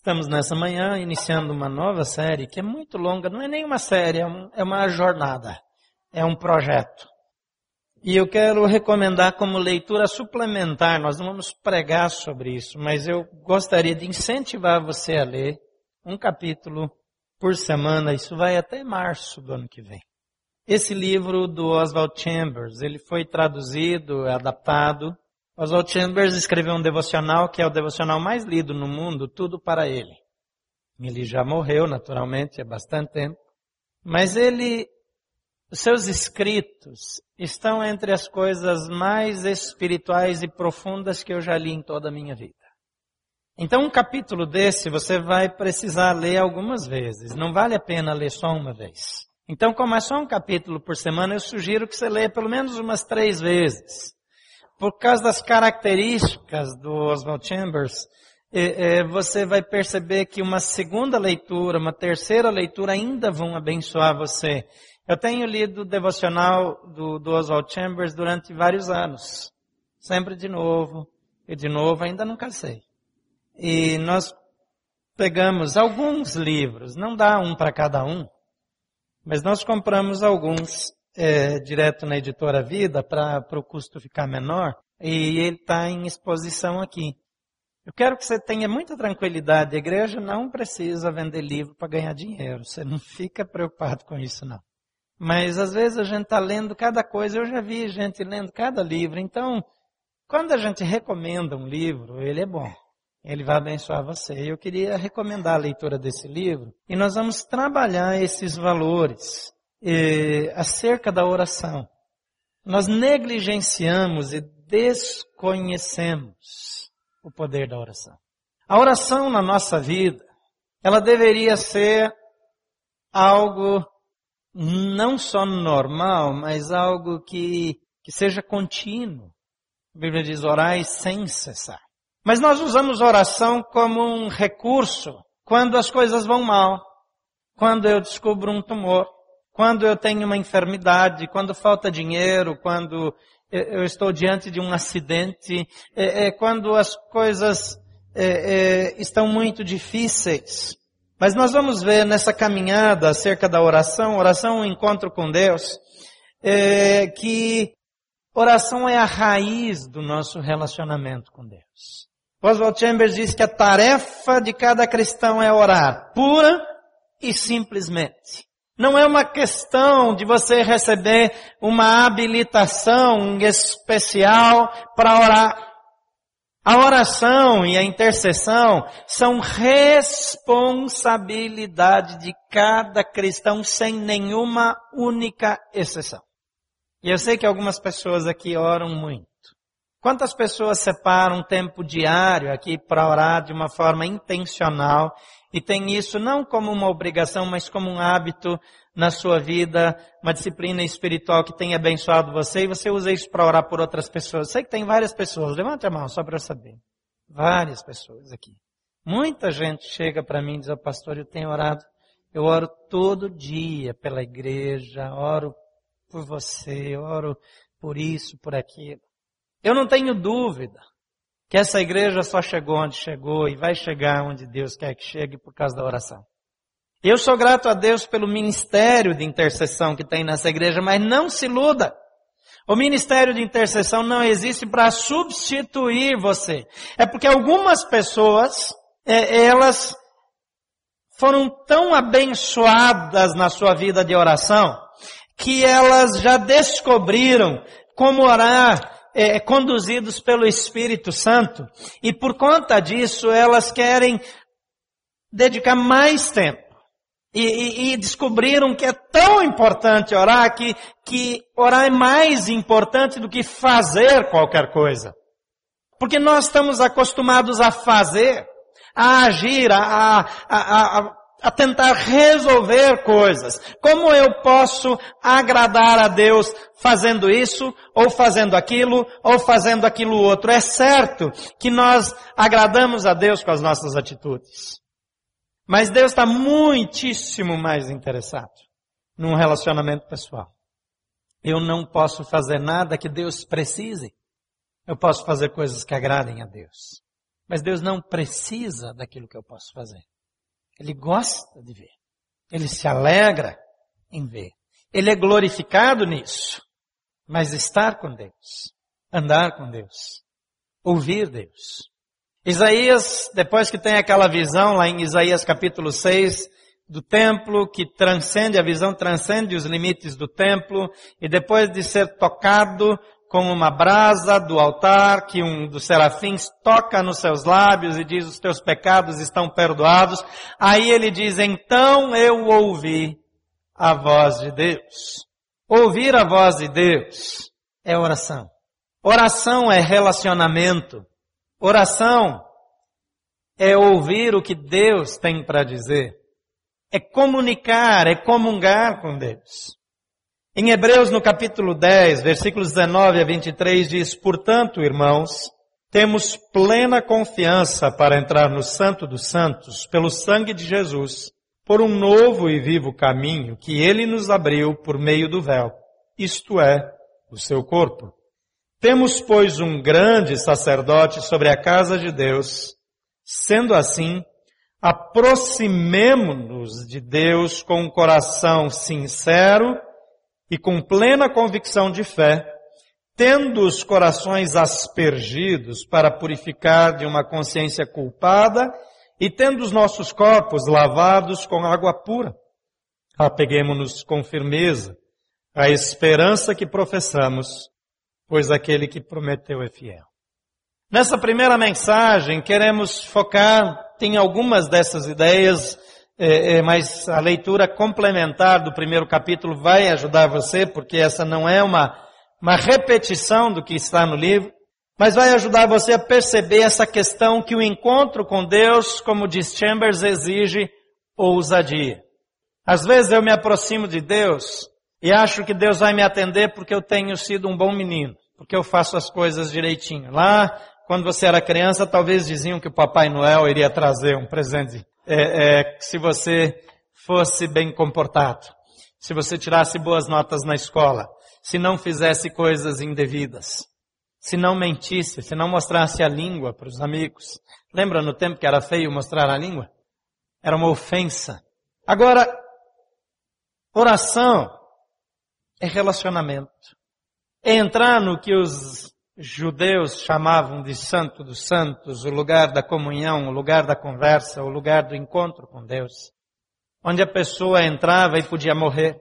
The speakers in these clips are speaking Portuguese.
Estamos nessa manhã iniciando uma nova série que é muito longa, não é nem uma série, é, um, é uma jornada, é um projeto. E eu quero recomendar como leitura suplementar, nós não vamos pregar sobre isso, mas eu gostaria de incentivar você a ler um capítulo por semana, isso vai até março do ano que vem. Esse livro do Oswald Chambers, ele foi traduzido, adaptado, Oswald Chambers escreveu um devocional que é o devocional mais lido no mundo, Tudo para Ele. Ele já morreu, naturalmente, há bastante tempo. Mas ele, os seus escritos estão entre as coisas mais espirituais e profundas que eu já li em toda a minha vida. Então, um capítulo desse você vai precisar ler algumas vezes. Não vale a pena ler só uma vez. Então, como é só um capítulo por semana, eu sugiro que você leia pelo menos umas três vezes por causa das características do Oswald Chambers, é, é, você vai perceber que uma segunda leitura, uma terceira leitura ainda vão abençoar você. Eu tenho lido o devocional do, do Oswald Chambers durante vários anos. Sempre de novo, e de novo, ainda não cansei. E nós pegamos alguns livros, não dá um para cada um, mas nós compramos alguns é, direto na editora Vida para o custo ficar menor e ele está em exposição aqui. Eu quero que você tenha muita tranquilidade. A igreja não precisa vender livro para ganhar dinheiro. Você não fica preocupado com isso, não. Mas às vezes a gente está lendo cada coisa. Eu já vi gente lendo cada livro. Então, quando a gente recomenda um livro, ele é bom. Ele vai abençoar você. Eu queria recomendar a leitura desse livro. E nós vamos trabalhar esses valores eh, acerca da oração. Nós negligenciamos e desconhecemos o poder da oração. A oração na nossa vida, ela deveria ser algo não só normal, mas algo que, que seja contínuo. A Bíblia diz orai sem cessar. Mas nós usamos oração como um recurso quando as coisas vão mal, quando eu descubro um tumor, quando eu tenho uma enfermidade, quando falta dinheiro, quando eu estou diante de um acidente, é, é, quando as coisas é, estão muito difíceis. Mas nós vamos ver nessa caminhada acerca da oração, oração um encontro com Deus, que oração é a raiz do nosso relacionamento com Deus. Oswald Chambers diz que a tarefa de cada cristão é orar, pura e simplesmente. Não é uma questão de você receber uma habilitação especial para orar. A oração e a intercessão são responsabilidade de cada cristão sem nenhuma única exceção. E eu sei que algumas pessoas aqui oram muito. Quantas pessoas separam um tempo diário aqui para orar de uma forma intencional e tem isso não como uma obrigação, mas como um hábito na sua vida, uma disciplina espiritual que tem abençoado você e você usa isso para orar por outras pessoas. Sei que tem várias pessoas, levante a mão só para eu saber. Várias pessoas aqui. Muita gente chega para mim e diz, oh, pastor, eu tenho orado, eu oro todo dia pela igreja, oro por você, oro por isso, por aquilo. Eu não tenho dúvida que essa igreja só chegou onde chegou e vai chegar onde Deus quer que chegue por causa da oração. Eu sou grato a Deus pelo ministério de intercessão que tem nessa igreja, mas não se iluda. O ministério de intercessão não existe para substituir você. É porque algumas pessoas, é, elas foram tão abençoadas na sua vida de oração, que elas já descobriram como orar é, conduzidos pelo Espírito Santo e por conta disso elas querem dedicar mais tempo. E, e, e, descobriram que é tão importante orar que, que orar é mais importante do que fazer qualquer coisa. Porque nós estamos acostumados a fazer, a agir, a, a, a, a tentar resolver coisas. Como eu posso agradar a Deus fazendo isso, ou fazendo aquilo, ou fazendo aquilo outro? É certo que nós agradamos a Deus com as nossas atitudes. Mas Deus está muitíssimo mais interessado num relacionamento pessoal. Eu não posso fazer nada que Deus precise. Eu posso fazer coisas que agradem a Deus. Mas Deus não precisa daquilo que eu posso fazer. Ele gosta de ver. Ele se alegra em ver. Ele é glorificado nisso. Mas estar com Deus, andar com Deus, ouvir Deus. Isaías, depois que tem aquela visão lá em Isaías capítulo 6, do templo que transcende, a visão transcende os limites do templo, e depois de ser tocado com uma brasa do altar que um dos serafins toca nos seus lábios e diz os teus pecados estão perdoados. Aí ele diz, então eu ouvi a voz de Deus. Ouvir a voz de Deus é oração. Oração é relacionamento. Oração é ouvir o que Deus tem para dizer. É comunicar, é comungar com Deus. Em Hebreus, no capítulo 10, versículos 19 a 23, diz, Portanto, irmãos, temos plena confiança para entrar no Santo dos Santos pelo sangue de Jesus, por um novo e vivo caminho que ele nos abriu por meio do véu, isto é, o seu corpo. Temos, pois, um grande sacerdote sobre a casa de Deus. Sendo assim, aproximemo-nos de Deus com um coração sincero e com plena convicção de fé, tendo os corações aspergidos para purificar de uma consciência culpada e tendo os nossos corpos lavados com água pura. Apeguemos-nos com firmeza à esperança que professamos, pois aquele que prometeu é fiel. Nessa primeira mensagem, queremos focar em algumas dessas ideias é, é, mas a leitura complementar do primeiro capítulo vai ajudar você, porque essa não é uma, uma repetição do que está no livro, mas vai ajudar você a perceber essa questão que o encontro com Deus, como diz Chambers, exige ousadia. Às vezes eu me aproximo de Deus e acho que Deus vai me atender porque eu tenho sido um bom menino, porque eu faço as coisas direitinho. Lá, quando você era criança, talvez diziam que o Papai Noel iria trazer um presente é, é, se você fosse bem comportado, se você tirasse boas notas na escola, se não fizesse coisas indevidas, se não mentisse, se não mostrasse a língua para os amigos. Lembra no tempo que era feio mostrar a língua? Era uma ofensa. Agora, oração é relacionamento. É entrar no que os judeus chamavam de Santo dos Santos, o lugar da comunhão, o lugar da conversa, o lugar do encontro com Deus, onde a pessoa entrava e podia morrer,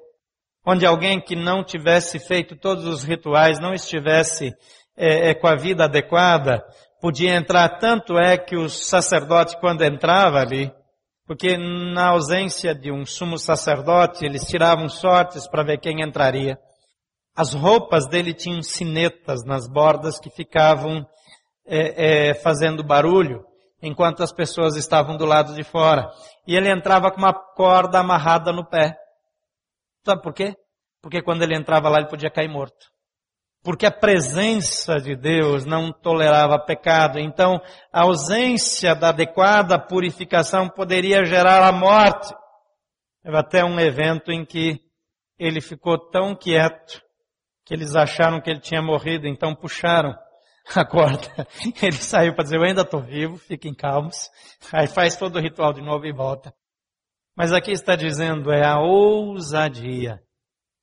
onde alguém que não tivesse feito todos os rituais, não estivesse é, é, com a vida adequada, podia entrar. Tanto é que o sacerdote, quando entrava ali, porque na ausência de um sumo sacerdote, eles tiravam sortes para ver quem entraria. As roupas dele tinham sinetas nas bordas que ficavam é, é, fazendo barulho enquanto as pessoas estavam do lado de fora. E ele entrava com uma corda amarrada no pé. Sabe por quê? Porque quando ele entrava lá ele podia cair morto. Porque a presença de Deus não tolerava pecado. Então, a ausência da adequada purificação poderia gerar a morte. Teve até um evento em que ele ficou tão quieto que eles acharam que ele tinha morrido, então puxaram a corda. Ele saiu para dizer, eu ainda estou vivo, fiquem calmos. Aí faz todo o ritual de novo e volta. Mas aqui está dizendo, é a ousadia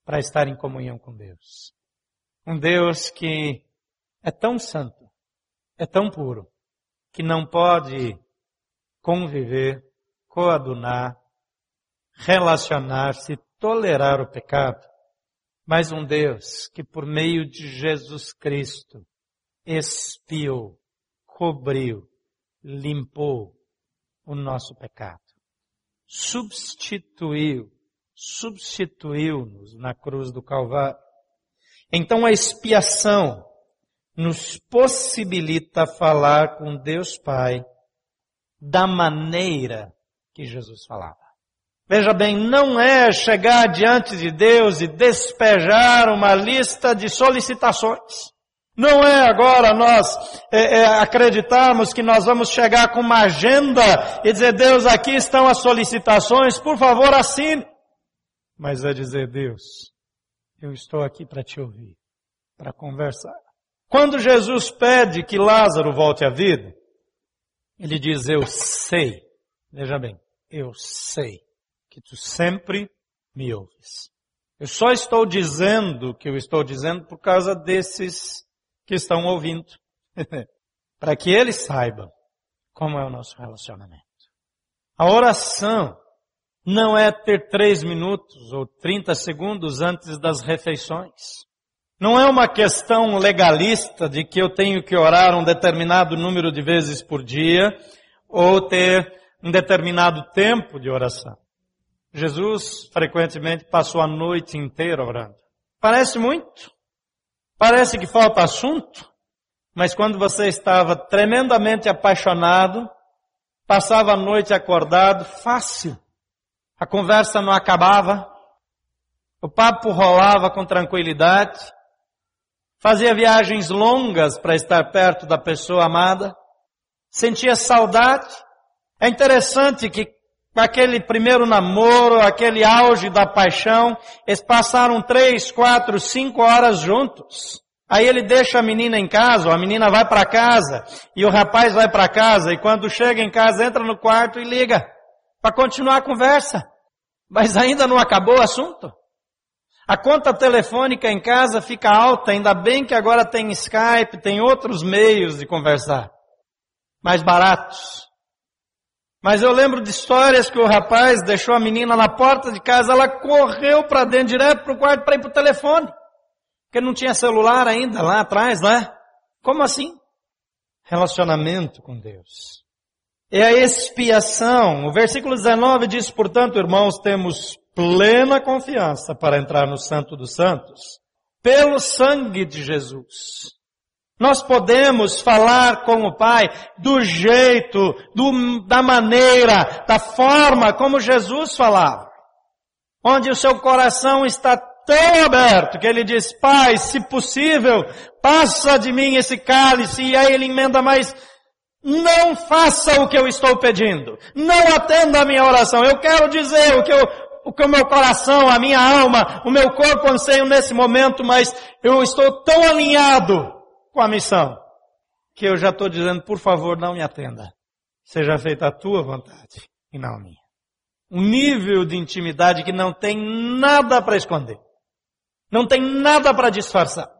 para estar em comunhão com Deus. Um Deus que é tão santo, é tão puro, que não pode conviver, coadunar, relacionar-se, tolerar o pecado mas um Deus que por meio de Jesus Cristo expiou, cobriu, limpou o nosso pecado. Substituiu, substituiu-nos na cruz do Calvário. Então a expiação nos possibilita falar com Deus Pai da maneira que Jesus falava. Veja bem, não é chegar diante de Deus e despejar uma lista de solicitações. Não é agora nós é, é, acreditarmos que nós vamos chegar com uma agenda e dizer, Deus, aqui estão as solicitações, por favor assine. Mas é dizer, Deus, eu estou aqui para te ouvir, para conversar. Quando Jesus pede que Lázaro volte à vida, Ele diz, eu sei, veja bem, eu sei que tu sempre me ouves. Eu só estou dizendo o que eu estou dizendo por causa desses que estão ouvindo. Para que eles saibam como é o nosso relacionamento. A oração não é ter três minutos ou trinta segundos antes das refeições. Não é uma questão legalista de que eu tenho que orar um determinado número de vezes por dia ou ter um determinado tempo de oração. Jesus frequentemente passou a noite inteira orando. Parece muito. Parece que falta assunto. Mas quando você estava tremendamente apaixonado, passava a noite acordado, fácil. A conversa não acabava. O papo rolava com tranquilidade. Fazia viagens longas para estar perto da pessoa amada. Sentia saudade. É interessante que aquele primeiro namoro, aquele auge da paixão, eles passaram três, quatro, cinco horas juntos. Aí ele deixa a menina em casa, a menina vai para casa, e o rapaz vai para casa, e quando chega em casa, entra no quarto e liga, para continuar a conversa. Mas ainda não acabou o assunto. A conta telefônica em casa fica alta, ainda bem que agora tem Skype, tem outros meios de conversar. Mais baratos. Mas eu lembro de histórias que o rapaz deixou a menina na porta de casa, ela correu para dentro, direto para o quarto para ir para o telefone. Porque não tinha celular ainda lá atrás, né? Como assim? Relacionamento com Deus. É a expiação. O versículo 19 diz, portanto, irmãos, temos plena confiança para entrar no Santo dos Santos, pelo sangue de Jesus. Nós podemos falar com o Pai do jeito, do, da maneira, da forma como Jesus falava. Onde o seu coração está tão aberto que ele diz, Pai, se possível, passa de mim esse cálice, e aí ele emenda mais, não faça o que eu estou pedindo. Não atenda a minha oração. Eu quero dizer o que, eu, o que o meu coração, a minha alma, o meu corpo anseiam nesse momento, mas eu estou tão alinhado com a missão que eu já estou dizendo, por favor, não me atenda. Seja feita a tua vontade e não a minha. Um nível de intimidade que não tem nada para esconder. Não tem nada para disfarçar.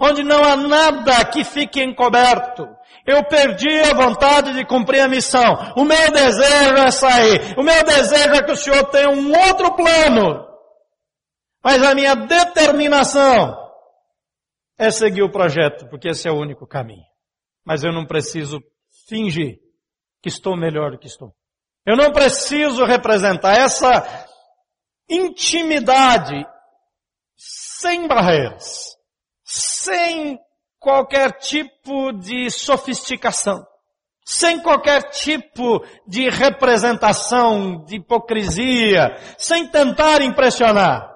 Onde não há nada que fique encoberto. Eu perdi a vontade de cumprir a missão. O meu desejo é sair. O meu desejo é que o Senhor tenha um outro plano. Mas a minha determinação é seguir o projeto, porque esse é o único caminho. Mas eu não preciso fingir que estou melhor do que estou. Eu não preciso representar essa intimidade sem barreiras, sem qualquer tipo de sofisticação, sem qualquer tipo de representação, de hipocrisia, sem tentar impressionar.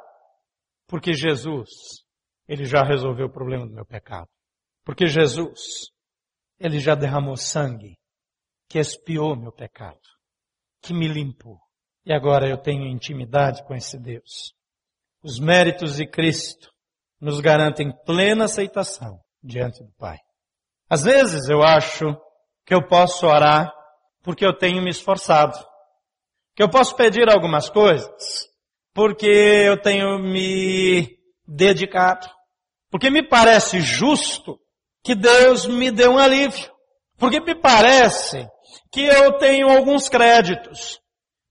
Porque Jesus, Ele já resolveu o problema do meu pecado. Porque Jesus, Ele já derramou sangue que expiou meu pecado, que me limpou. E agora eu tenho intimidade com esse Deus. Os méritos de Cristo nos garantem plena aceitação diante do Pai. Às vezes eu acho que eu posso orar porque eu tenho me esforçado. Que eu posso pedir algumas coisas porque eu tenho me dedicado. Porque me parece justo que Deus me dê um alívio. Porque me parece que eu tenho alguns créditos.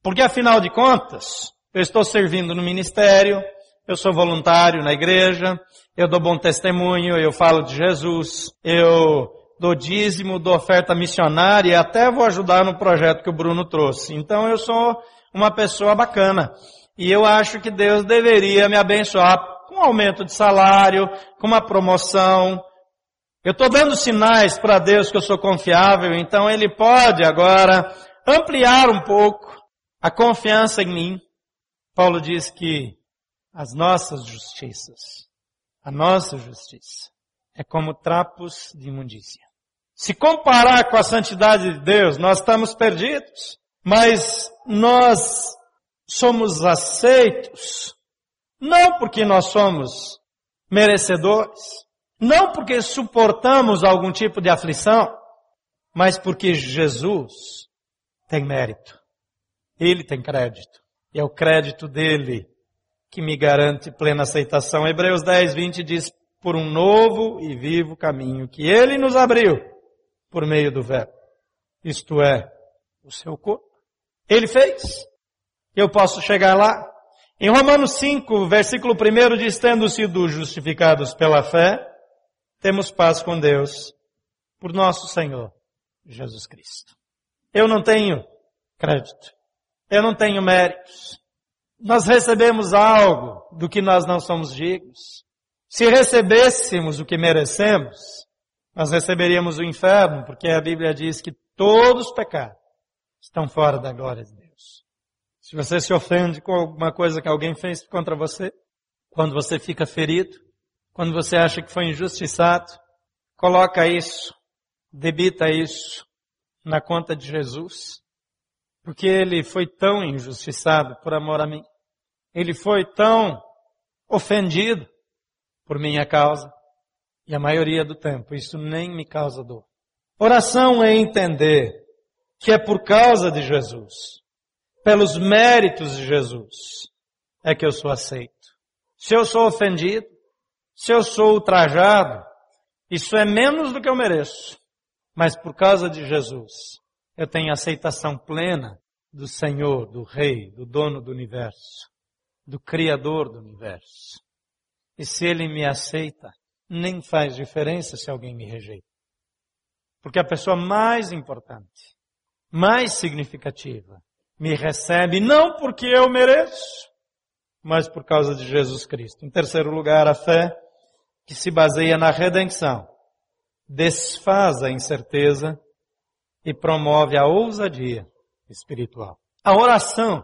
Porque afinal de contas, eu estou servindo no ministério, eu sou voluntário na igreja, eu dou bom testemunho, eu falo de Jesus, eu dou dízimo, dou oferta missionária e até vou ajudar no projeto que o Bruno trouxe. Então eu sou uma pessoa bacana. E eu acho que Deus deveria me abençoar um aumento de salário, com uma promoção. Eu estou dando sinais para Deus que eu sou confiável, então Ele pode agora ampliar um pouco a confiança em mim. Paulo diz que as nossas justiças. A nossa justiça é como trapos de imundícia. Se comparar com a santidade de Deus, nós estamos perdidos. Mas nós somos aceitos, não porque nós somos merecedores, não porque suportamos algum tipo de aflição, mas porque Jesus tem mérito. Ele tem crédito. E é o crédito dele que me garante plena aceitação. Hebreus 10, 20 diz, por um novo e vivo caminho que ele nos abriu por meio do verbo. Isto é, o seu corpo. Ele fez. Eu posso chegar lá. Em Romanos 5, versículo 1 diz, tendo sido justificados pela fé, temos paz com Deus por nosso Senhor Jesus Cristo. Eu não tenho crédito. Eu não tenho méritos. Nós recebemos algo do que nós não somos dignos. Se recebêssemos o que merecemos, nós receberíamos o inferno, porque a Bíblia diz que todos os pecados estão fora da glória de Deus. Se você se ofende com alguma coisa que alguém fez contra você, quando você fica ferido, quando você acha que foi injustiçado, coloca isso, debita isso na conta de Jesus, porque ele foi tão injustiçado por amor a mim. Ele foi tão ofendido por minha causa. E a maioria do tempo isso nem me causa dor. Oração é entender que é por causa de Jesus, pelos méritos de Jesus, é que eu sou aceito. Se eu sou ofendido, se eu sou ultrajado, isso é menos do que eu mereço. Mas por causa de Jesus, eu tenho aceitação plena do Senhor, do Rei, do dono do universo, do Criador do universo. E se Ele me aceita, nem faz diferença se alguém me rejeita. Porque a pessoa mais importante, mais significativa, me recebe não porque eu mereço, mas por causa de Jesus Cristo. Em terceiro lugar, a fé que se baseia na redenção desfaz a incerteza e promove a ousadia espiritual. A oração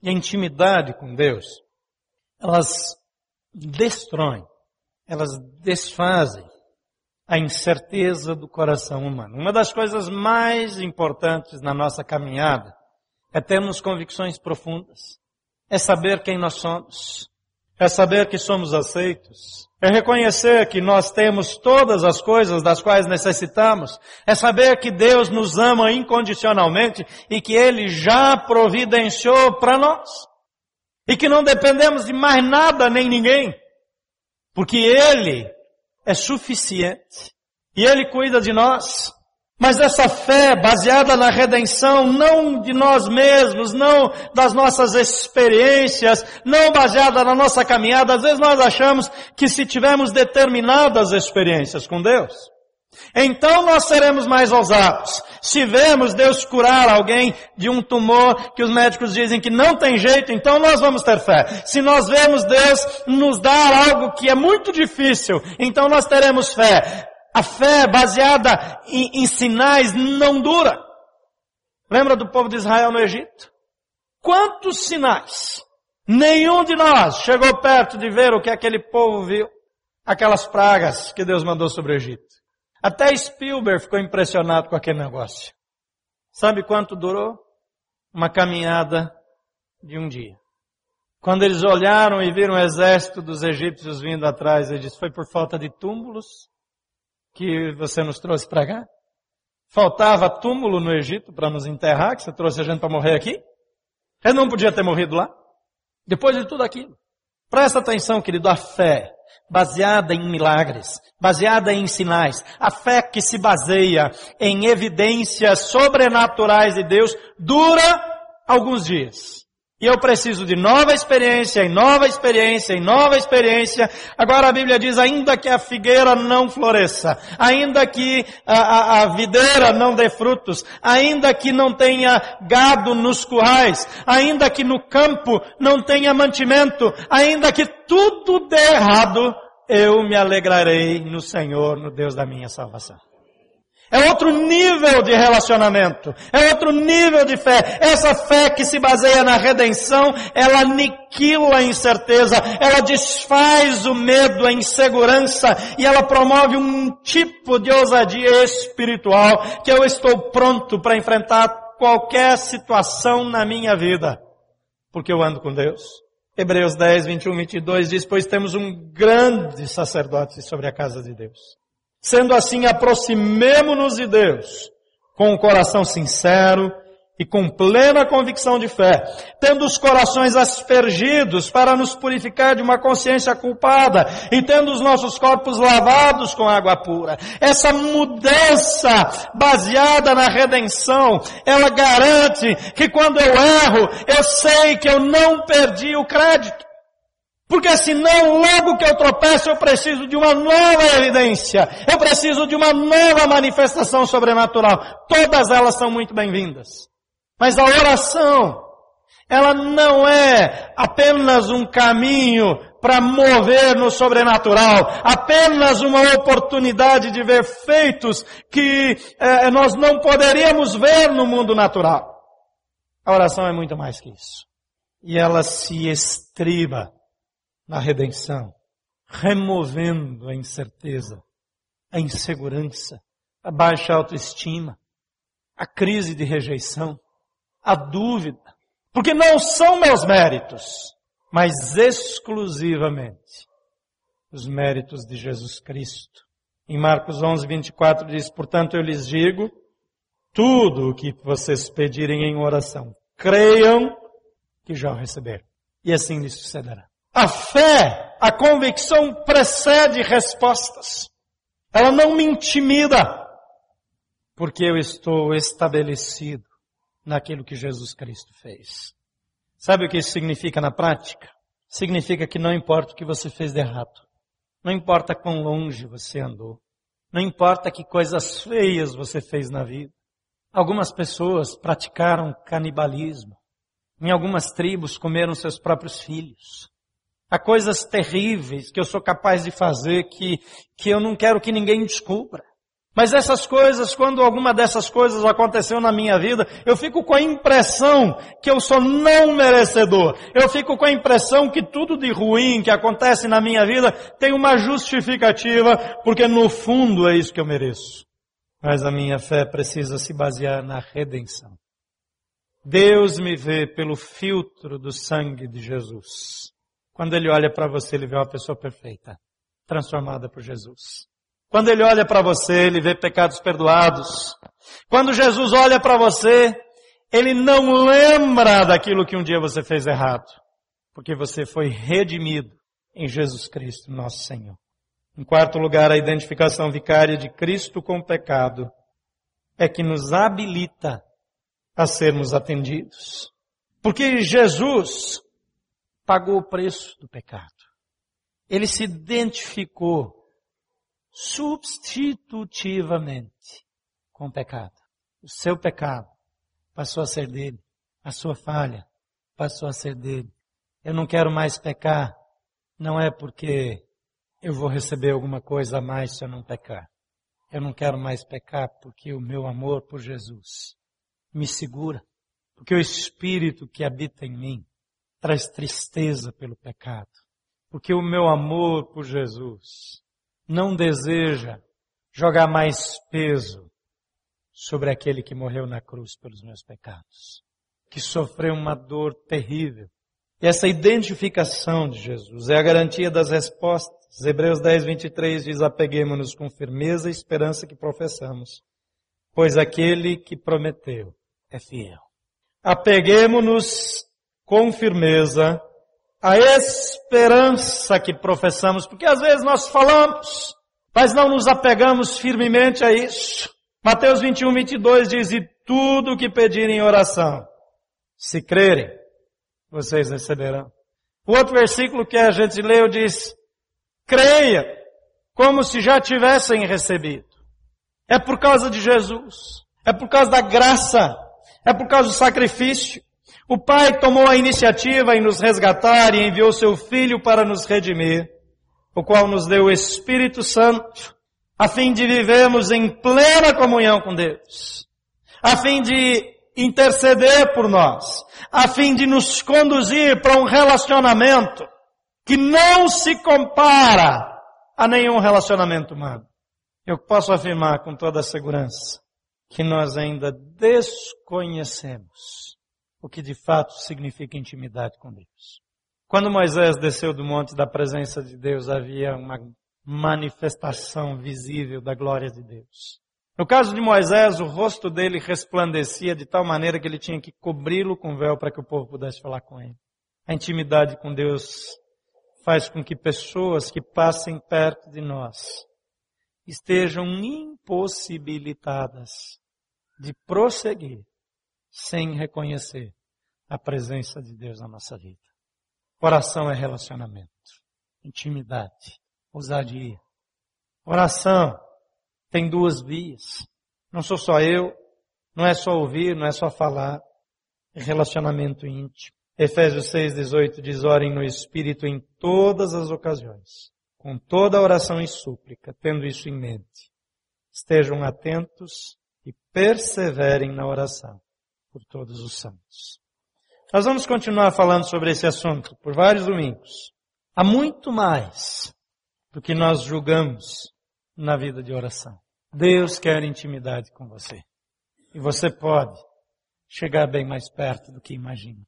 e a intimidade com Deus, elas destroem, elas desfazem a incerteza do coração humano. Uma das coisas mais importantes na nossa caminhada é termos convicções profundas, é saber quem nós somos, é saber que somos aceitos, é reconhecer que nós temos todas as coisas das quais necessitamos. É saber que Deus nos ama incondicionalmente e que Ele já providenciou para nós. E que não dependemos de mais nada nem ninguém. Porque Ele é suficiente. E Ele cuida de nós. Mas essa fé baseada na redenção, não de nós mesmos, não das nossas experiências, não baseada na nossa caminhada, às vezes nós achamos que se tivermos determinadas experiências com Deus, então nós seremos mais ousados. Se vemos Deus curar alguém de um tumor que os médicos dizem que não tem jeito, então nós vamos ter fé. Se nós vemos Deus nos dar algo que é muito difícil, então nós teremos fé. A fé baseada em, em sinais não dura. Lembra do povo de Israel no Egito? Quantos sinais? Nenhum de nós chegou perto de ver o que aquele povo viu. Aquelas pragas que Deus mandou sobre o Egito. Até Spielberg ficou impressionado com aquele negócio. Sabe quanto durou? Uma caminhada de um dia. Quando eles olharam e viram o exército dos egípcios vindo atrás, ele disse, foi por falta de túmulos que você nos trouxe para cá? Faltava túmulo no Egito para nos enterrar, que você trouxe a gente para morrer aqui? Ele não podia ter morrido lá? Depois de tudo aquilo. Presta atenção, querido, a fé baseada em milagres, baseada em sinais, a fé que se baseia em evidências sobrenaturais de Deus dura alguns dias. E eu preciso de nova experiência, em nova experiência, em nova experiência. Agora a Bíblia diz, ainda que a figueira não floresça, ainda que a, a, a videira não dê frutos, ainda que não tenha gado nos currais, ainda que no campo não tenha mantimento, ainda que tudo dê errado, eu me alegrarei no Senhor, no Deus da minha salvação. É outro nível de relacionamento. É outro nível de fé. Essa fé que se baseia na redenção, ela aniquila a incerteza, ela desfaz o medo, a insegurança e ela promove um tipo de ousadia espiritual que eu estou pronto para enfrentar qualquer situação na minha vida. Porque eu ando com Deus. Hebreus 10, 21, 22 diz, pois temos um grande sacerdote sobre a casa de Deus Sendo assim, aproximemo-nos de Deus com o coração sincero, e com plena convicção de fé, tendo os corações aspergidos para nos purificar de uma consciência culpada e tendo os nossos corpos lavados com água pura. Essa mudança baseada na redenção, ela garante que quando eu erro, eu sei que eu não perdi o crédito. Porque senão, logo que eu tropeço, eu preciso de uma nova evidência. Eu preciso de uma nova manifestação sobrenatural. Todas elas são muito bem-vindas. Mas a oração, ela não é apenas um caminho para mover no sobrenatural, apenas uma oportunidade de ver feitos que eh, nós não poderíamos ver no mundo natural. A oração é muito mais que isso. E ela se estriba na redenção, removendo a incerteza, a insegurança, a baixa autoestima, a crise de rejeição a dúvida. Porque não são meus méritos, mas exclusivamente os méritos de Jesus Cristo. Em Marcos 11, 24 diz, portanto eu lhes digo, tudo o que vocês pedirem em oração, creiam que já o receberam. E assim lhes sucederá. A fé, a convicção precede respostas. Ela não me intimida, porque eu estou estabelecido naquilo que Jesus Cristo fez. Sabe o que isso significa na prática? Significa que não importa o que você fez de errado. Não importa quão longe você andou. Não importa que coisas feias você fez na vida. Algumas pessoas praticaram canibalismo. Em algumas tribos comeram seus próprios filhos. Há coisas terríveis que eu sou capaz de fazer que, que eu não quero que ninguém descubra. Mas essas coisas, quando alguma dessas coisas aconteceu na minha vida, eu fico com a impressão que eu sou não merecedor. Eu fico com a impressão que tudo de ruim que acontece na minha vida tem uma justificativa, porque no fundo é isso que eu mereço. Mas a minha fé precisa se basear na redenção. Deus me vê pelo filtro do sangue de Jesus. Quando Ele olha para você, Ele vê uma pessoa perfeita, transformada por Jesus. Quando ele olha para você, ele vê pecados perdoados. Quando Jesus olha para você, ele não lembra daquilo que um dia você fez errado, porque você foi redimido em Jesus Cristo, nosso Senhor. Em quarto lugar, a identificação vicária de Cristo com o pecado é que nos habilita a sermos atendidos. Porque Jesus pagou o preço do pecado. Ele se identificou substitutivamente com o pecado. O seu pecado passou a ser dele. A sua falha passou a ser dele. Eu não quero mais pecar. Não é porque eu vou receber alguma coisa a mais se eu não pecar. Eu não quero mais pecar porque o meu amor por Jesus me segura. Porque o Espírito que habita em mim traz tristeza pelo pecado. Porque o meu amor por Jesus não deseja jogar mais peso sobre aquele que morreu na cruz pelos meus pecados, que sofreu uma dor terrível. E essa identificação de Jesus é a garantia das respostas. Hebreus 10, 23 diz, apeguemos-nos com firmeza e esperança que professamos, pois aquele que prometeu é fiel. Apeguemos-nos com firmeza a esperança que professamos, porque às vezes nós falamos, mas não nos apegamos firmemente a isso. Mateus 21, 22 diz, e tudo o que pedirem em oração, se crerem, vocês receberão. O outro versículo que a gente leu diz, creia, como se já tivessem recebido. É por causa de Jesus. É por causa da graça. É por causa do sacrifício. O Pai tomou a iniciativa em nos resgatar e enviou seu Filho para nos redimir, o qual nos deu o Espírito Santo, a fim de vivermos em plena comunhão com Deus, a fim de interceder por nós, a fim de nos conduzir para um relacionamento que não se compara a nenhum relacionamento humano. Eu posso afirmar com toda a segurança que nós ainda desconhecemos o que de fato significa intimidade com Deus. Quando Moisés desceu do monte da presença de Deus, havia uma manifestação visível da glória de Deus. No caso de Moisés, o rosto dele resplandecia de tal maneira que ele tinha que cobri-lo com véu para que o povo pudesse falar com ele. A intimidade com Deus faz com que pessoas que passem perto de nós estejam impossibilitadas de prosseguir sem reconhecer a presença de Deus na nossa vida. Oração é relacionamento, intimidade, ousadia. Oração tem duas vias. Não sou só eu, não é só ouvir, não é só falar, é relacionamento íntimo. Efésios 6,18 diz, orem no Espírito em todas as ocasiões, com toda oração e súplica, tendo isso em mente. Estejam atentos e perseverem na oração por todos os santos. Nós vamos continuar falando sobre esse assunto por vários domingos. Há muito mais do que nós julgamos na vida de oração. Deus quer intimidade com você. E você pode chegar bem mais perto do que imagina.